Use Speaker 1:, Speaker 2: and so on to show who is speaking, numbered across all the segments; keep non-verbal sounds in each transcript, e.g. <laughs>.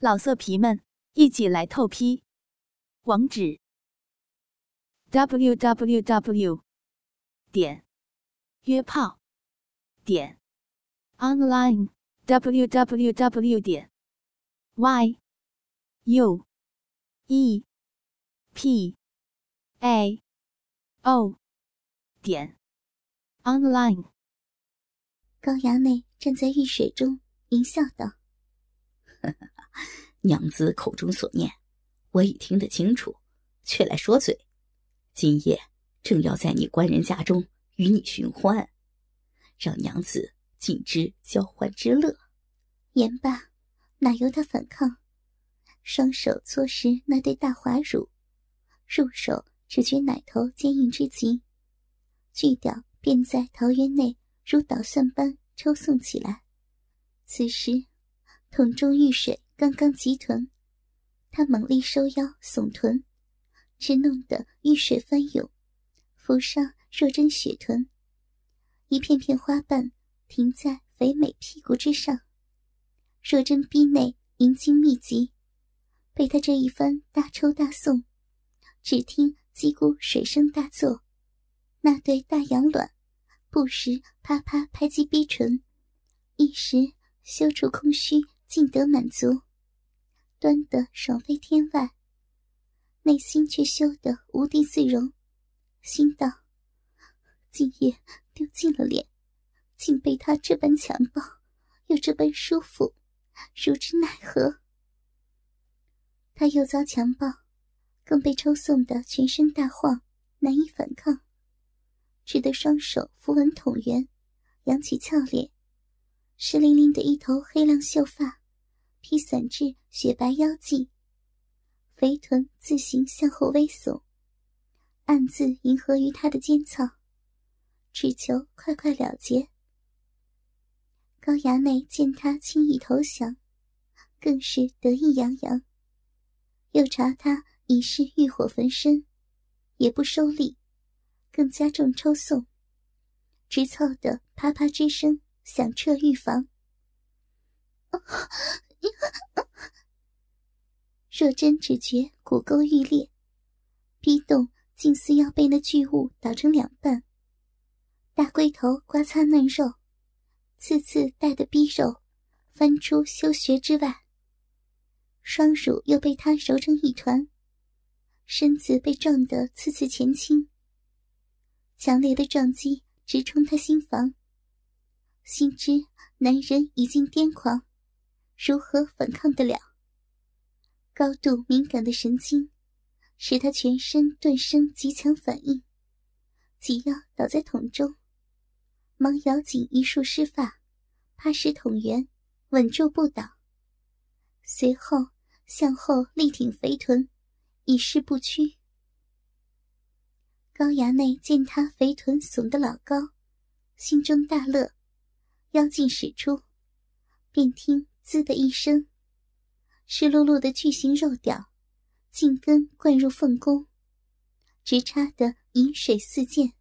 Speaker 1: 老色皮们，一起来透批！网址：w w w 点约炮点 online w w w 点 y u e p a o 点 online。
Speaker 2: 高衙内站在浴水中，淫笑道。
Speaker 3: 呵呵娘子口中所念，我已听得清楚，却来说嘴。今夜正要在你官人家中与你寻欢，让娘子尽知交欢之乐。
Speaker 2: 言罢，哪由他反抗？双手搓实那对大滑乳，入手只觉奶头坚硬之极，巨屌便在桃园内如捣蒜般抽送起来。此时。桶中遇水刚刚急臀，他猛力收腰耸臀，只弄得浴水翻涌，浮上若真雪臀，一片片花瓣停在肥美屁股之上。若真逼内阴茎密集，被他这一番大抽大送，只听叽咕水声大作，那对大羊卵不时啪啪拍击逼唇，一时羞处空虚。尽得满足，端得爽飞天外，内心却羞得无地自容，心道：今夜丢尽了脸，竟被他这般强暴，又这般舒服，如之奈何？他又遭强暴，更被抽送的全身大晃，难以反抗，只得双手扶稳桶圆，扬起俏脸，湿淋淋的一头黑亮秀发。披散至雪白腰际，肥臀自行向后微耸，暗自迎合于他的尖操，只求快快了结。高衙内见他轻易投降，更是得意洋洋。又查他已是欲火焚身，也不收力，更加重抽送，直操的啪啪之声响彻浴房。<laughs> <laughs> 若真只觉骨沟欲裂，逼动竟似要被那巨物捣成两半。大龟头刮擦嫩肉，次次带的逼肉翻出修穴之外。双乳又被他揉成一团，身子被撞得次次前倾。强烈的撞击直冲他心房，心知男人已经癫狂。如何反抗得了？高度敏感的神经，使他全身顿生极强反应，急要倒在桶中，忙咬紧一束湿发，怕使桶圆，稳住不倒。随后向后力挺肥臀，以示不屈。高衙内见他肥臀耸得老高，心中大乐，腰劲使出，便听。滋的一声，湿漉漉的巨型肉屌，茎根灌入凤宫，直插得饮水四溅。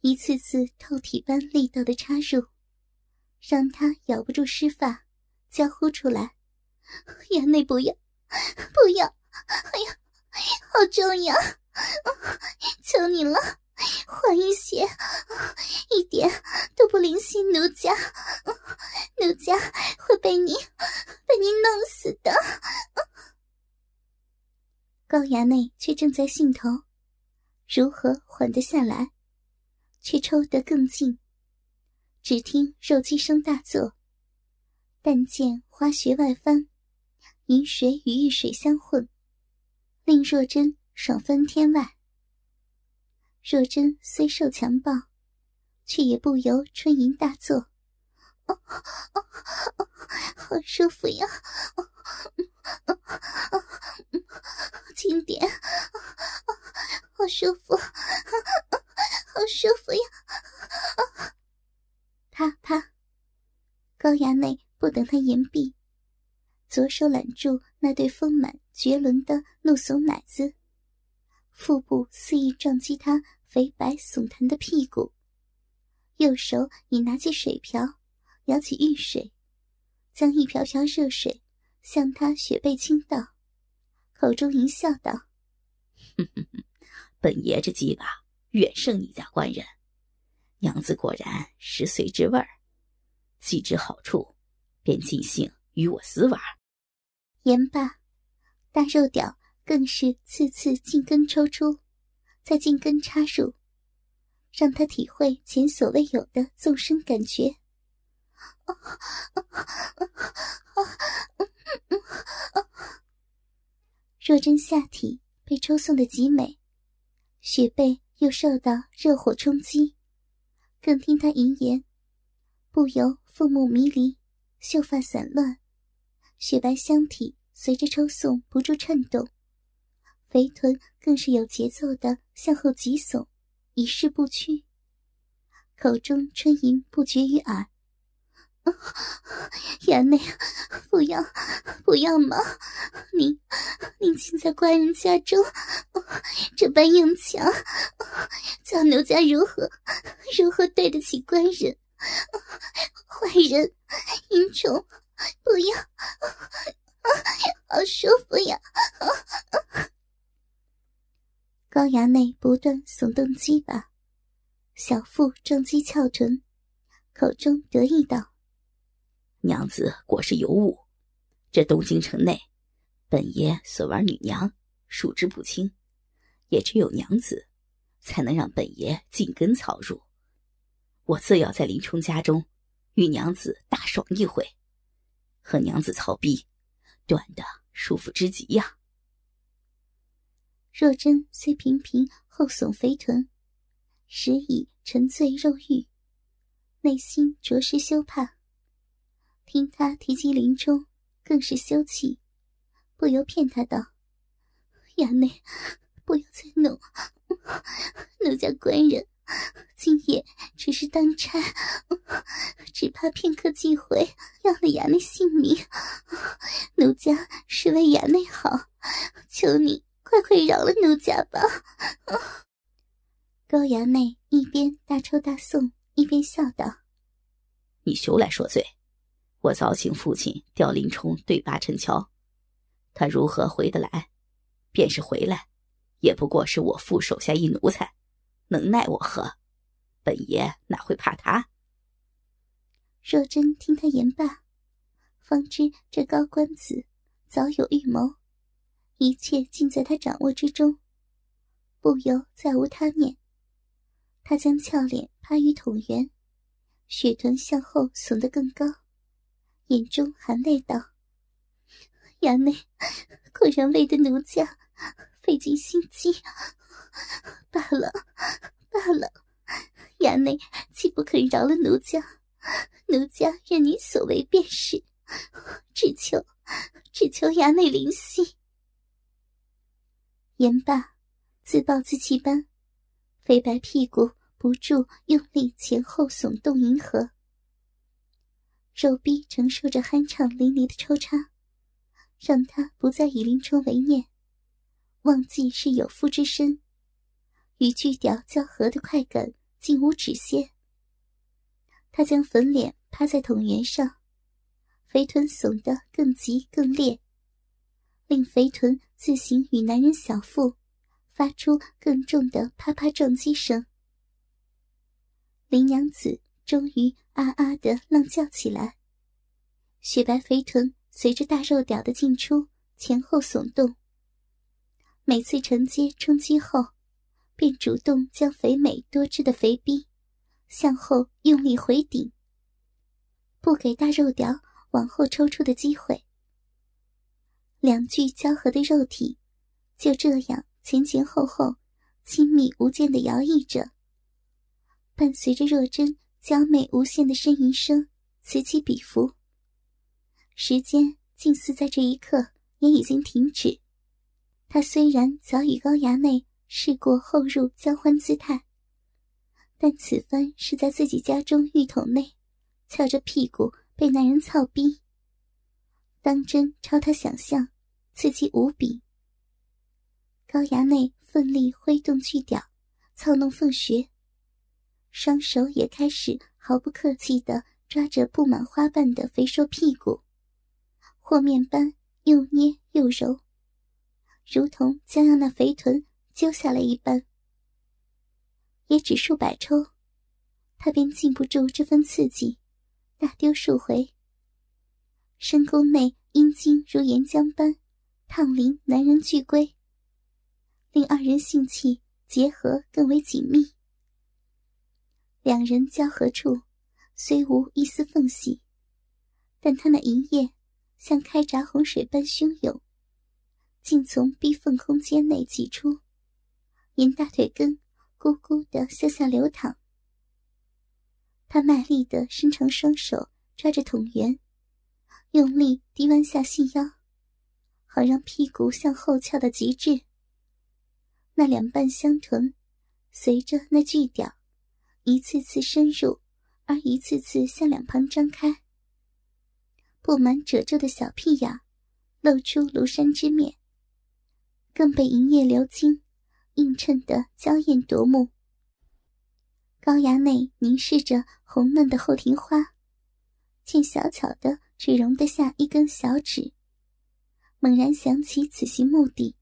Speaker 2: 一次次透体般力道的插入，让他咬不住湿发，叫呼出来：“衙内不要，不要！哎呀，好重呀！求你了！”缓一些，一点都不灵犀奴家，奴家会被你被你弄死的。高衙内却正在兴头，如何缓得下来？却抽得更劲。只听肉鸡声大作，但见花穴外翻，饮水与浴水相混，令若真爽翻天外。若真虽受强暴，却也不由春吟大作。哦哦哦，好舒服呀！哦哦哦，轻点，好舒服，好舒服呀！啪啪，高衙内不等他言毕，左手揽住那对丰满绝伦的怒耸奶子。腹部肆意撞击他肥白耸弹的屁股，右手已拿起水瓢，舀起浴水，将一瓢瓢热水向他雪背倾倒，口中淫笑道：“
Speaker 3: 哼哼哼，本爷这鸡巴远胜你家官人，娘子果然十岁之味儿，既知好处，便尽兴与我私玩。”
Speaker 2: 言罢，大肉屌更是次次进根抽出，再进根插入。让他体会前所未有的纵深感觉。若真下体被抽送的极美，雪背又受到热火冲击，更听他淫言，不由凤目迷离，秀发散乱，雪白香体随着抽送不住颤动，肥臀更是有节奏的向后急耸。一事不屈，口中春吟不绝于耳。衙内，不要，不要嘛！您，您竟在官人家中这般硬抢，叫奴家如何，如何对得起官人？坏人，淫虫，不要！好舒服呀！高衙内不断耸动鸡巴，小腹撞击翘臀，口中得意道：“
Speaker 3: 娘子果是尤物，这东京城内，本爷所玩女娘数之不清，也只有娘子，才能让本爷进根草入。我自要在林冲家中，与娘子大爽一回，和娘子操逼，短的舒服之极呀。”
Speaker 2: 若真虽频频后耸肥臀，时已沉醉肉欲，内心着实羞怕。听他提及林冲，更是羞气，不由骗他道：“衙内，不要再弄，奴家官人今夜只是当差，只怕片刻机会要了衙内性命。奴家是为衙内好，求你。”快快饶了奴家吧！高衙内一边大抽大送，一边笑道：“
Speaker 3: 你休来说罪！我早请父亲调林冲对拔陈桥，他如何回得来？便是回来，也不过是我父手下一奴才，能奈我何？本爷哪会怕他？”
Speaker 2: 若真听他言罢，方知这高官子早有预谋。一切尽在他掌握之中，不由再无他念。他将俏脸趴于桶圆，雪臀向后耸得更高，眼中含泪道：“衙内果然为的奴家费尽心机，罢了罢了，衙内既不肯饶了奴家，奴家任你所为便是，只求只求衙内灵犀。”言罢，自暴自弃般，肥白屁股不住用力前后耸动，迎合肉臂承受着酣畅淋漓的抽插，让他不再以林冲为念，忘记是有夫之身，与巨屌交合的快感竟无止歇。他将粉脸趴在桶圆上，肥臀耸得更急更烈。令肥臀自行与男人小腹发出更重的啪啪撞击声，林娘子终于啊啊的浪叫起来，雪白肥臀随着大肉屌的进出前后耸动。每次承接冲击后，便主动将肥美多汁的肥逼向后用力回顶，不给大肉屌往后抽出的机会。两具交合的肉体，就这样前前后后、亲密无间的摇曳着，伴随着若真娇媚无限的呻吟声此起彼伏。时间近似在这一刻也已经停止。他虽然早已高衙内试过后入交欢姿态，但此番是在自己家中浴桶内，翘着屁股被男人操逼。当真超他想象。刺激无比。高衙内奋力挥动巨屌，操弄凤穴，双手也开始毫不客气地抓着布满花瓣的肥硕屁股，和面般又捏又揉，如同将要那肥臀揪下来一般。也只数百抽，他便禁不住这份刺激，大丢数回。深宫内阴茎如岩浆般烫淋男人巨龟，令二人性气结合更为紧密。两人交合处虽无一丝缝隙，但他那银液像开闸洪水般汹涌，竟从逼缝空间内挤出，沿大腿根咕咕的向下流淌。他卖力的伸长双手抓着桶圆。用力低弯下细腰，好让屁股向后翘到极致。那两瓣香臀随着那巨屌一次次深入，而一次次向两旁张开。布满褶皱的小屁眼露出庐山之面，更被银液流金映衬得娇艳夺目。高衙内凝视着红嫩的后庭花，见小巧的。只容得下一根小指。猛然想起此行目的，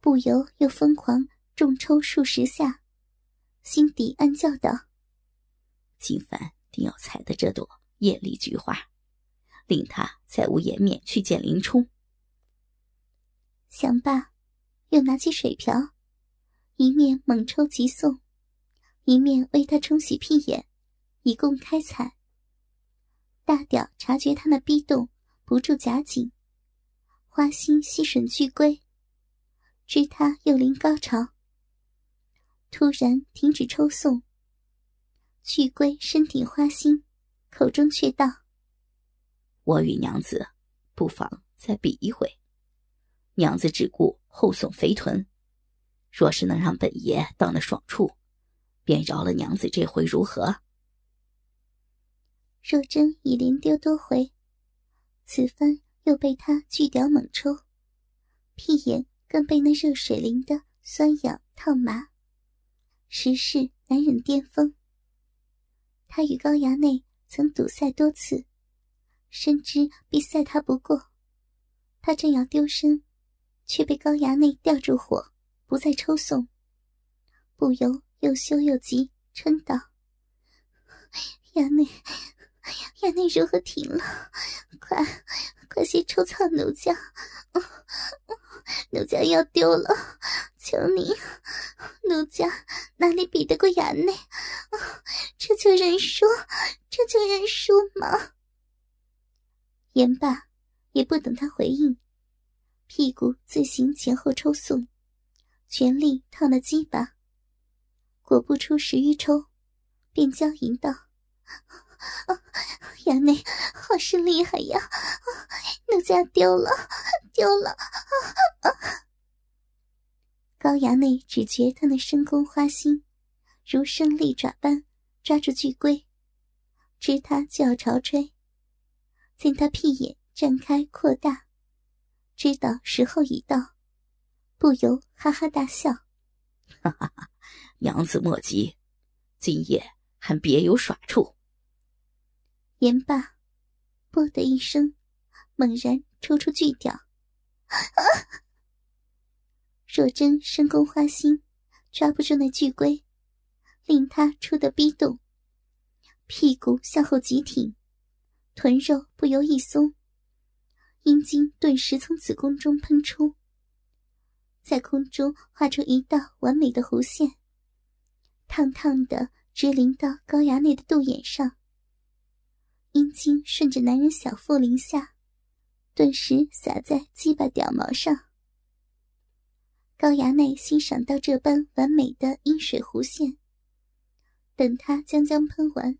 Speaker 2: 不由又疯狂重抽数十下，心底暗叫道：“
Speaker 3: 金凡定要采的这朵艳丽菊花，令他再无颜面去见林冲。”
Speaker 2: 想罢，又拿起水瓢，一面猛抽急送，一面为他冲洗屁眼，以供开采。大屌察觉他那逼动，不住夹紧，花心吸吮巨龟，知他又临高潮，突然停止抽送。巨龟身顶花心，口中却道：“
Speaker 3: 我与娘子，不妨再比一回。娘子只顾后送肥臀，若是能让本爷到那爽处，便饶了娘子这回，如何？”
Speaker 2: 若真已连丢多回，此番又被他巨屌猛抽，屁眼更被那热水淋得酸痒烫麻，实是难忍巅峰。他与高衙内曾赌赛多次，深知必赛他不过。他正要丢身，却被高衙内吊住火，不再抽送，不由又羞又急，嗔道：“衙内。”衙内如何停了？快，快些抽草奴家！奴家要丢了，求你！奴家哪里比得过衙内？这就认输，这就认输吗？言罢，也不等他回应，屁股自行前后抽送，全力烫了鸡巴，果不出十余抽，便娇吟道。衙内，好是厉害呀！奴家丢了，丢了！高衙内只觉他那深宫花心，如生利爪般抓住巨龟，知他就要朝吹，见他屁眼绽开扩大，知道时候已到，不由哈哈大笑：“
Speaker 3: 哈哈哈，娘子莫急，今夜还别有耍处。”
Speaker 2: 言罢，啵的一声，猛然抽出巨屌。若真深宫花心，抓不住那巨龟，令他出的逼动，屁股向后急挺，臀肉不由一松，阴茎顿时从子宫中喷出，在空中画出一道完美的弧线，烫烫的直淋到高衙内的肚眼上。阴茎顺着男人小腹淋下，顿时洒在鸡巴屌毛上。高衙内欣赏到这般完美的阴水弧线，等他将将喷完，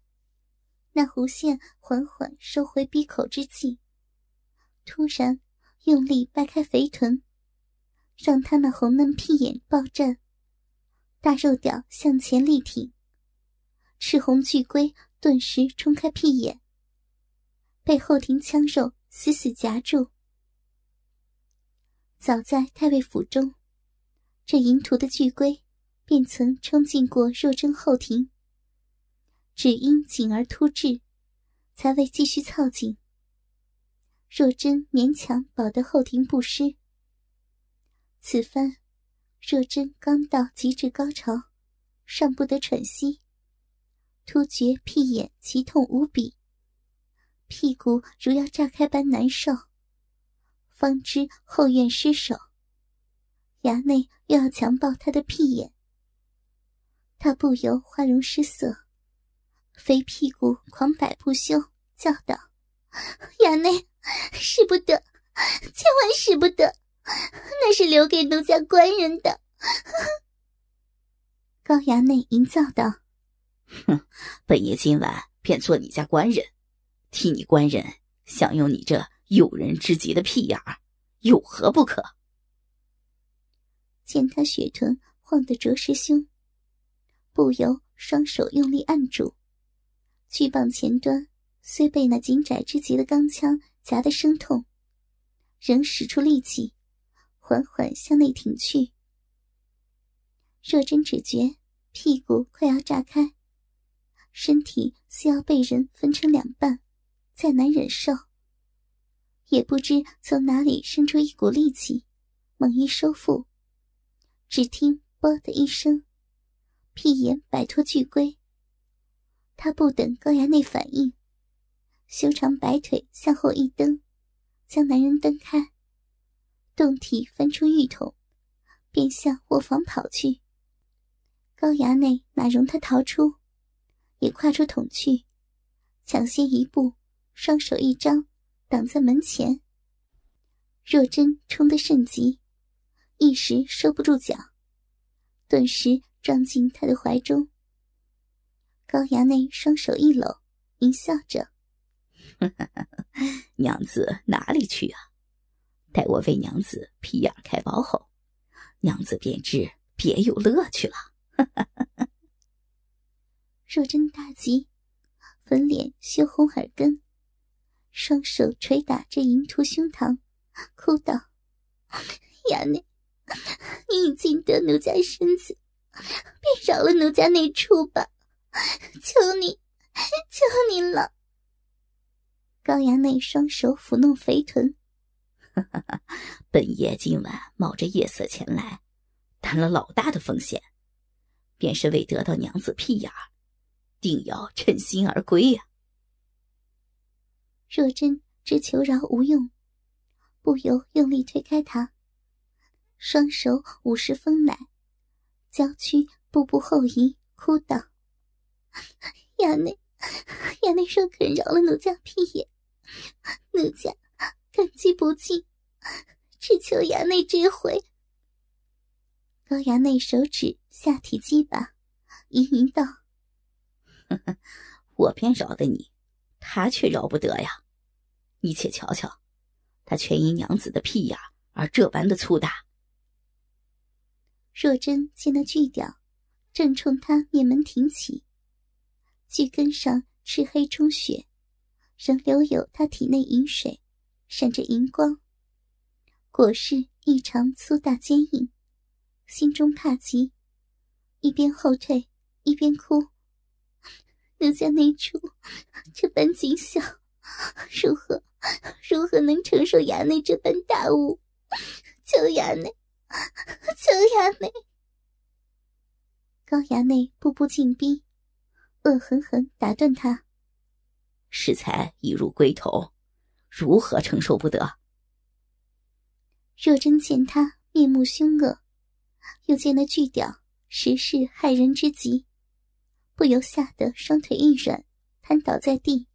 Speaker 2: 那弧线缓缓收回闭口之际，突然用力掰开肥臀，让他那红嫩屁眼爆绽，大肉屌向前力挺，赤红巨龟顿时冲开屁眼。被后庭枪肉死死夹住。早在太尉府中，这银徒的巨龟便曾冲进过若真后庭，只因紧而突至，才未继续操紧。若真勉强保得后庭不失。此番，若真刚到极致高潮，尚不得喘息，突觉屁眼奇痛无比，屁股如要炸开般难受，方知后院失手，衙内又要强暴他的屁眼，他不由花容失色，肥屁股狂摆不休，叫道：“衙内！”使不得，千万使不得，那是留给奴家官人的。高衙内淫躁道：“
Speaker 3: 哼，本爷今晚便做你家官人，替你官人享用你这诱人之极的屁眼儿，有何不可？”
Speaker 2: 见他血臀晃得着实凶，不由双手用力按住，巨棒前端虽被那紧窄之极的钢枪。夹得生痛，仍使出力气，缓缓向内挺去。若真只觉屁股快要炸开，身体似要被人分成两半，再难忍受。也不知从哪里生出一股力气，猛一收腹，只听“啵”的一声，屁眼摆脱巨龟。他不等高衙内反应。修长白腿向后一蹬，将男人蹬开，动体翻出浴桶，便向卧房跑去。高衙内哪容他逃出，也跨出桶去，抢先一步，双手一张，挡在门前。若真冲得甚急，一时收不住脚，顿时撞进他的怀中。高衙内双手一搂，淫笑着。
Speaker 3: 娘子哪里去啊？待我为娘子皮眼开包后，娘子便知别有乐趣了。<laughs>
Speaker 2: 若真大急，粉脸羞红耳根，双手捶打着淫徒胸膛，哭道：“衙内，你已经得奴家身子，便饶了奴家那处吧！求你，求你了！”高衙内双手抚弄肥臀，
Speaker 3: 本爷今晚冒着夜色前来，担了老大的风险，便是为得到娘子屁眼，定要称心而归呀。
Speaker 2: 若真知求饶无用，不由用力推开他，双手捂实丰奶，娇躯步步后移，哭道：“衙内，衙内若肯饶了奴家屁眼。”奴家感激不尽，只求衙内这回。高衙内手指下体击拔，吟吟道：“ <laughs>
Speaker 3: 我便饶得你，他却饶不得呀！你且瞧瞧，他全因娘子的屁眼而这般的粗大。”
Speaker 2: 若真见那巨屌正冲他面门挺起，巨根上赤黑充血。仍留有他体内银水，闪着银光，果是异常粗大坚硬，心中怕极，一边后退一边哭：“奴家内处这般景象，如何如何能承受衙内这般大物？求衙内，求衙内！”高衙内步步进逼，恶狠狠打断他。
Speaker 3: 适才已入龟头，如何承受不得？
Speaker 2: 若真见他面目凶恶，又见那巨屌实是骇人之极，不由吓得双腿一软，瘫倒在地。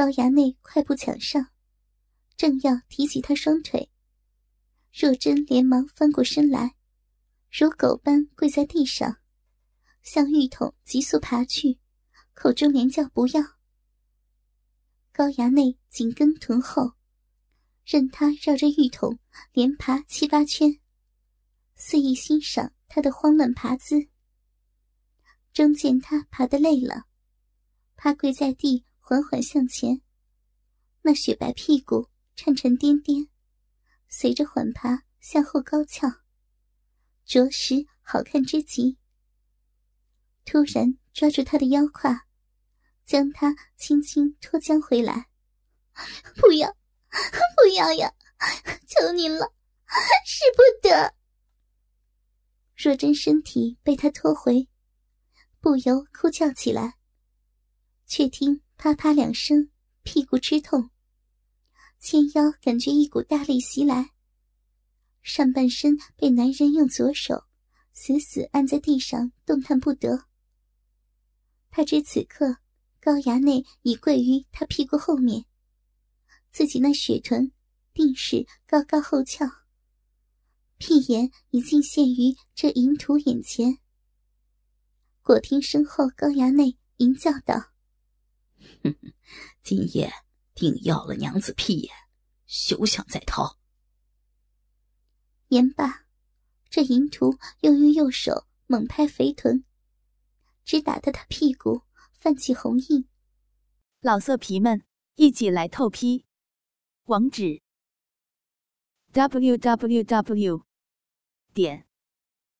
Speaker 2: 高衙内快步抢上，正要提起他双腿，若真连忙翻过身来，如狗般跪在地上，向浴桶急速爬去，口中连叫不要。高衙内紧跟臀后，任他绕着浴桶连爬七八圈，肆意欣赏他的慌乱爬姿。终见他爬得累了，趴跪在地，缓缓向前，那雪白屁股颤颤颠颠，随着缓爬向后高翘，着实好看之极。突然抓住他的腰胯，将他轻轻拖将回来。不要，不要呀！求您了，使不得。若真身体被他拖回，不由哭叫起来。却听啪啪两声，屁股吃痛，纤腰感觉一股大力袭来，上半身被男人用左手死死按在地上，动弹不得。他知此刻高衙内已跪于他屁股后面，自己那雪臀定是高高后翘，屁眼已尽现于这淫徒眼前。果听身后高衙内淫叫道。
Speaker 3: 哼哼，今夜定要了娘子屁眼，休想再逃！
Speaker 2: 言罢，这淫徒又用右手猛拍肥臀，只打得他屁股泛起红印。
Speaker 1: 老色皮们，一起来透批！网址：w w w. 点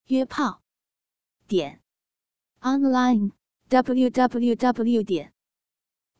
Speaker 1: 约炮点 online w w w. 点